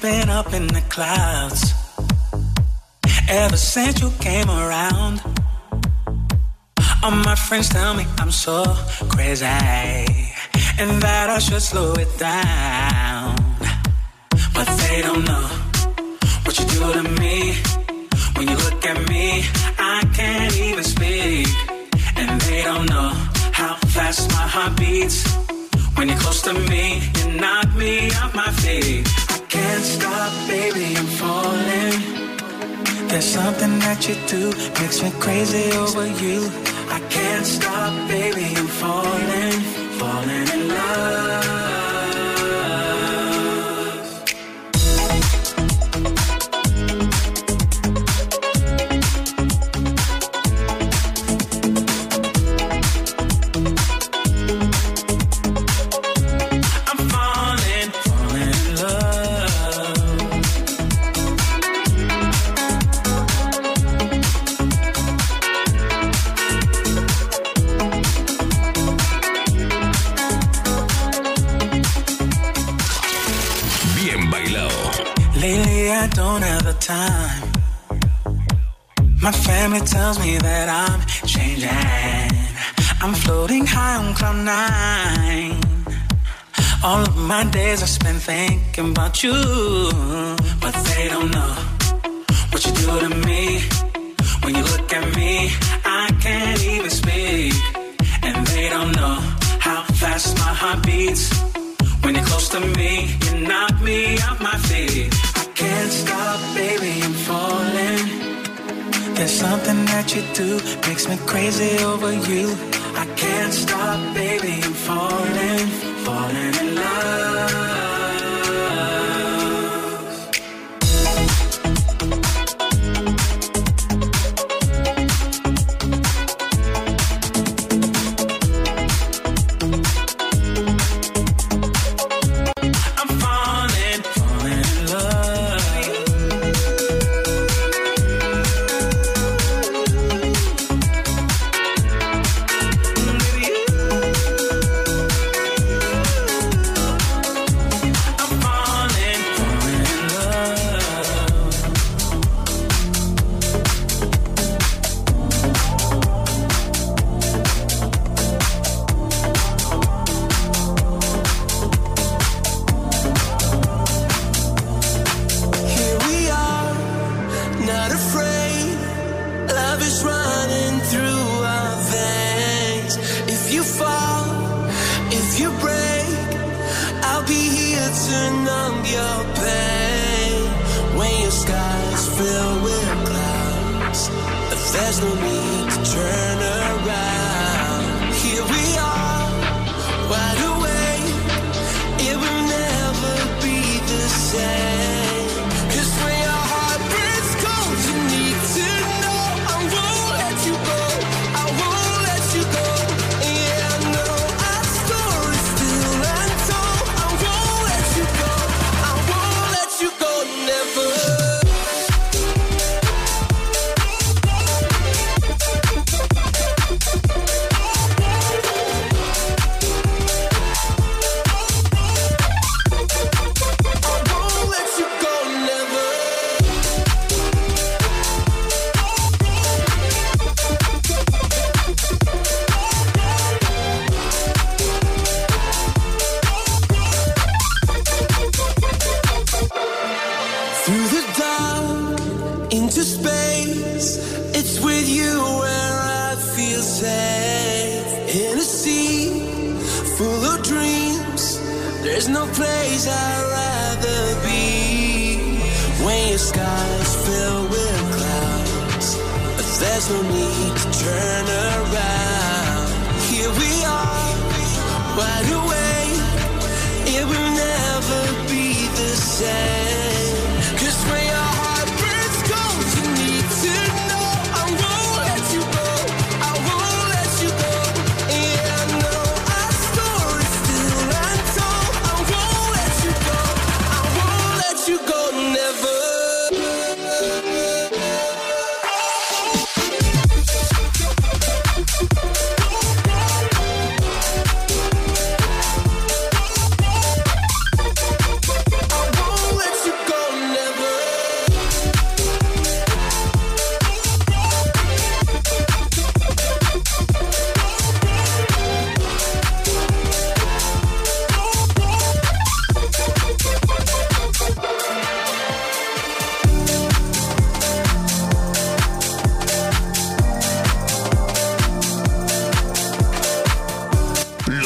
been up in the clouds ever since you came around. All my friends tell me I'm so crazy and that I should slow it down. But they don't know what you do to me. When you look at me, I can't even speak. And they don't know how fast my heart beats. When you're close to me, you knock me off my feet. Can't stop, baby, I'm falling. There's something that you do makes me crazy over you. I can't stop, baby, I'm falling, falling in love. Time. My family tells me that I'm changing. I'm floating high on cloud nine. All of my days I spend thinking about you, but they don't know what you do to me. When you look at me, I can't even speak, and they don't know how fast my heart beats. When you're close to me, you knock me off my feet. There's something that you do makes me crazy over you. I can't stop, baby, I'm falling, falling in love.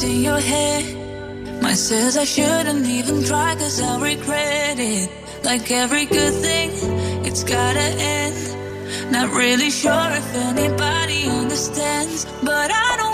see your hair. Mine says I shouldn't even try, cause I'll regret it. Like every good thing, it's gotta end. Not really sure if anybody understands, but I don't.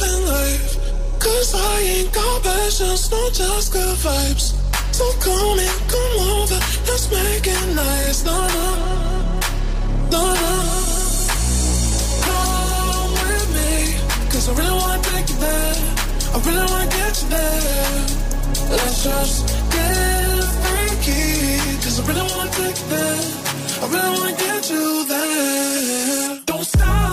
living life. Cause I ain't got passions, no just good vibes. So come in, come over, let's make it nice. No, no, no, no. Come with me, cause I really wanna take you there. I really wanna get you there. Let's just get freaky, cause I really wanna take you there. I really wanna get you there. Don't stop.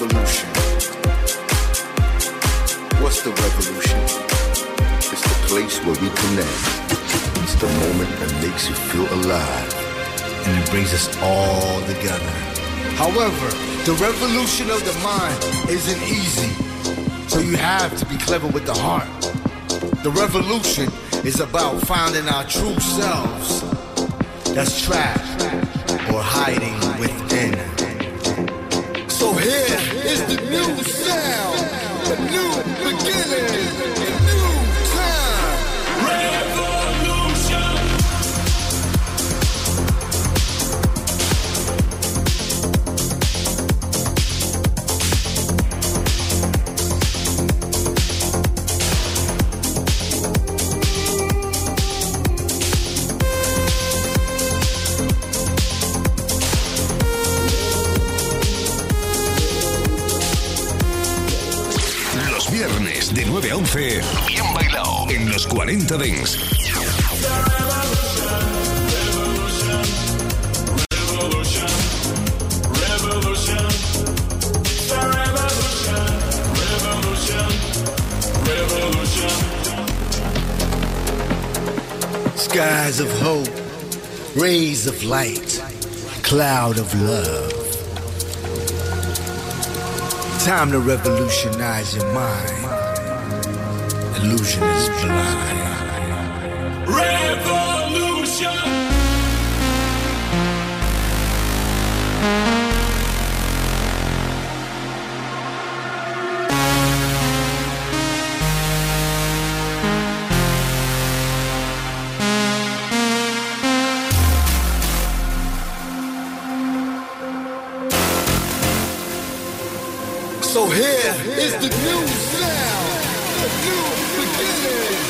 revolution? What's the revolution? It's the place where we connect. It's the moment that makes you feel alive. And it brings us all together. However, the revolution of the mind isn't easy. So you have to be clever with the heart. The revolution is about finding our true selves that's trapped or hiding It's the new sound. Things. Skies of hope, rays of light, cloud of love. Time to revolutionize your mind. Illusion is blind. So here is the new sound, the new beginning.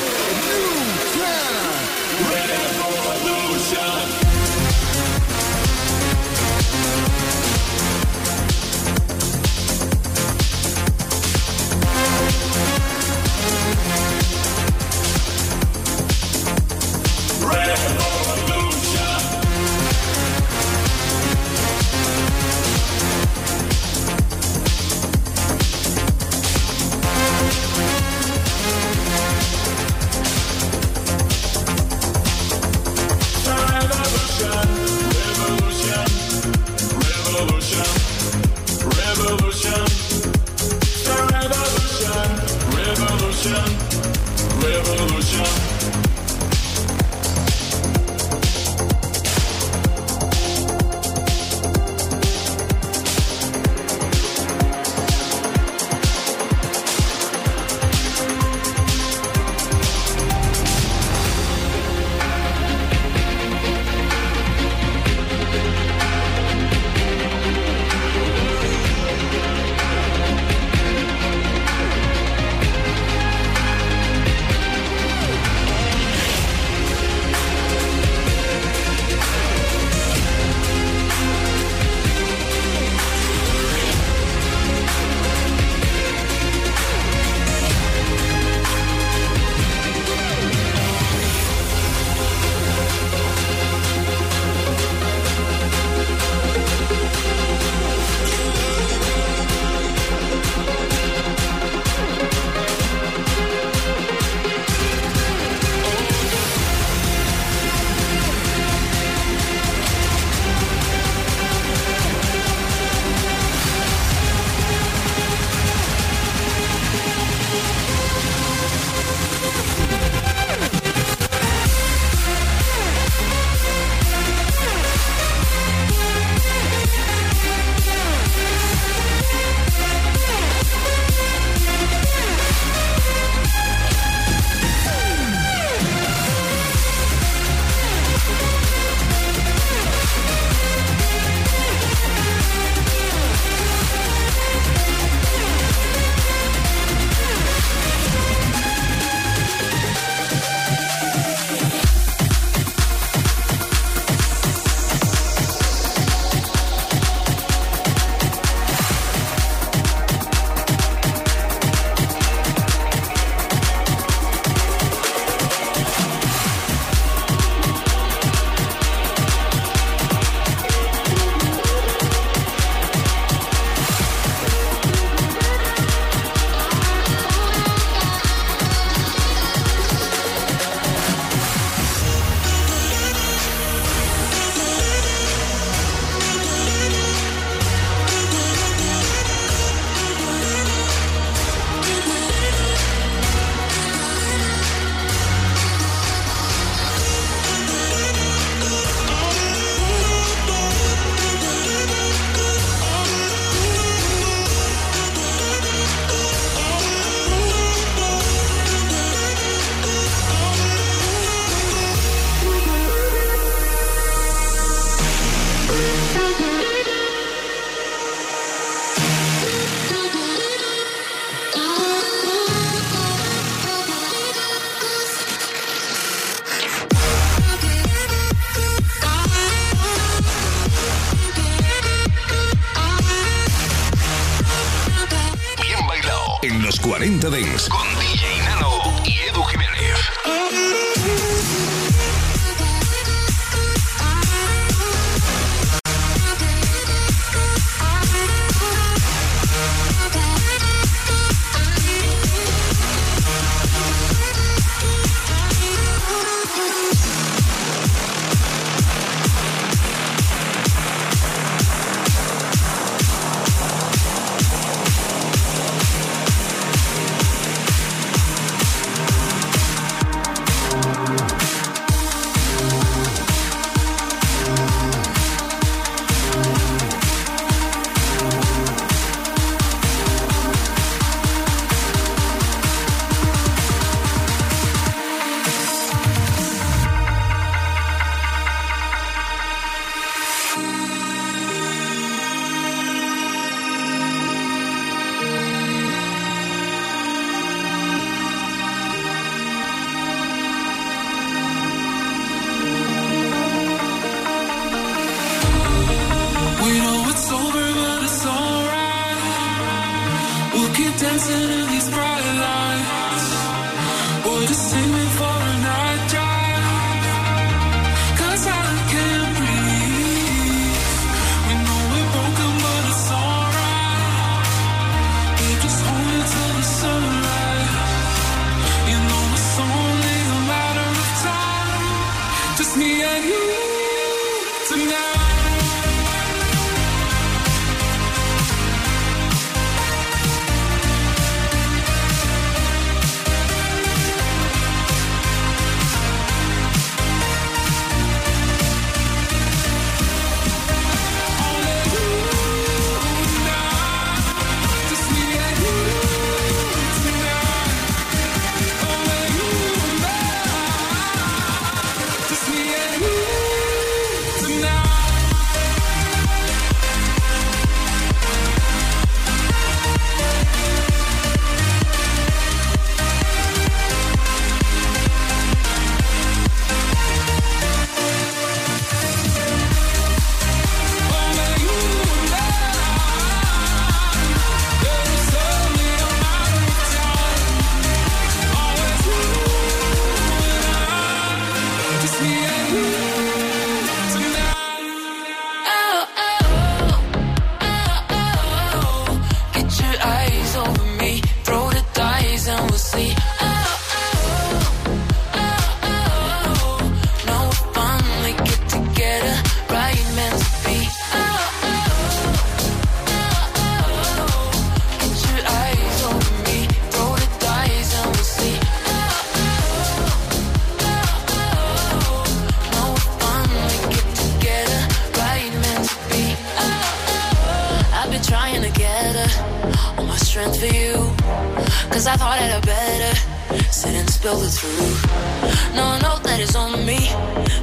Spill the truth. No, no, that is on me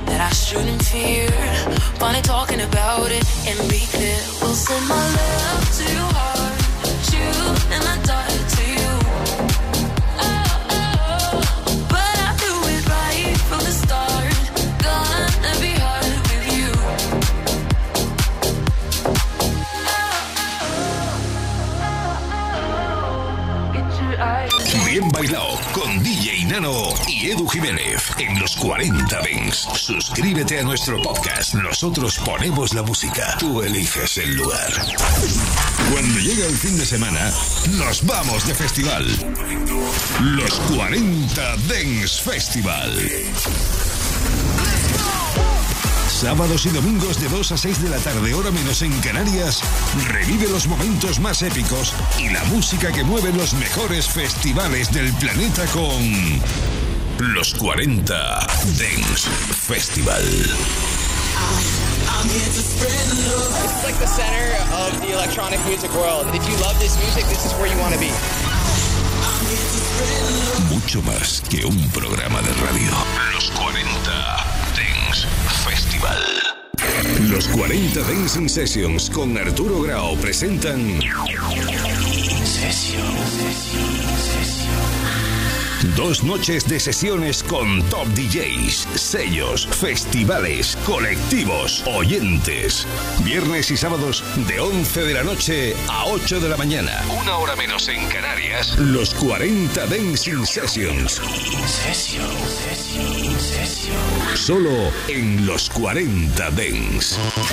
that I shouldn't fear. Funny talking about it and be clear. We'll send my love to your heart, shoot and I die to you. Y Edu Jiménez en los 40 Dings. Suscríbete a nuestro podcast. Nosotros ponemos la música. Tú eliges el lugar. Cuando llega el fin de semana, nos vamos de festival. Los 40 Dance Festival. Sábados y domingos de 2 a 6 de la tarde, hora menos en Canarias, revive los momentos más épicos y la música que mueve los mejores festivales del planeta con los 40 Dance Festival. It's like the center of the electronic music world. If you love this music, this is where you want to be. Mucho más que un programa de radio. Los 40 Dance Festival. Los 40 Dancing Sessions con Arturo Grau presentan Dos noches de sesiones con top DJs, sellos, festivales, colectivos, oyentes. Viernes y sábados de 11 de la noche a 8 de la mañana. Una hora menos en Canarias. Los 40 Dancing Sessions. Solo en los 40 Dance.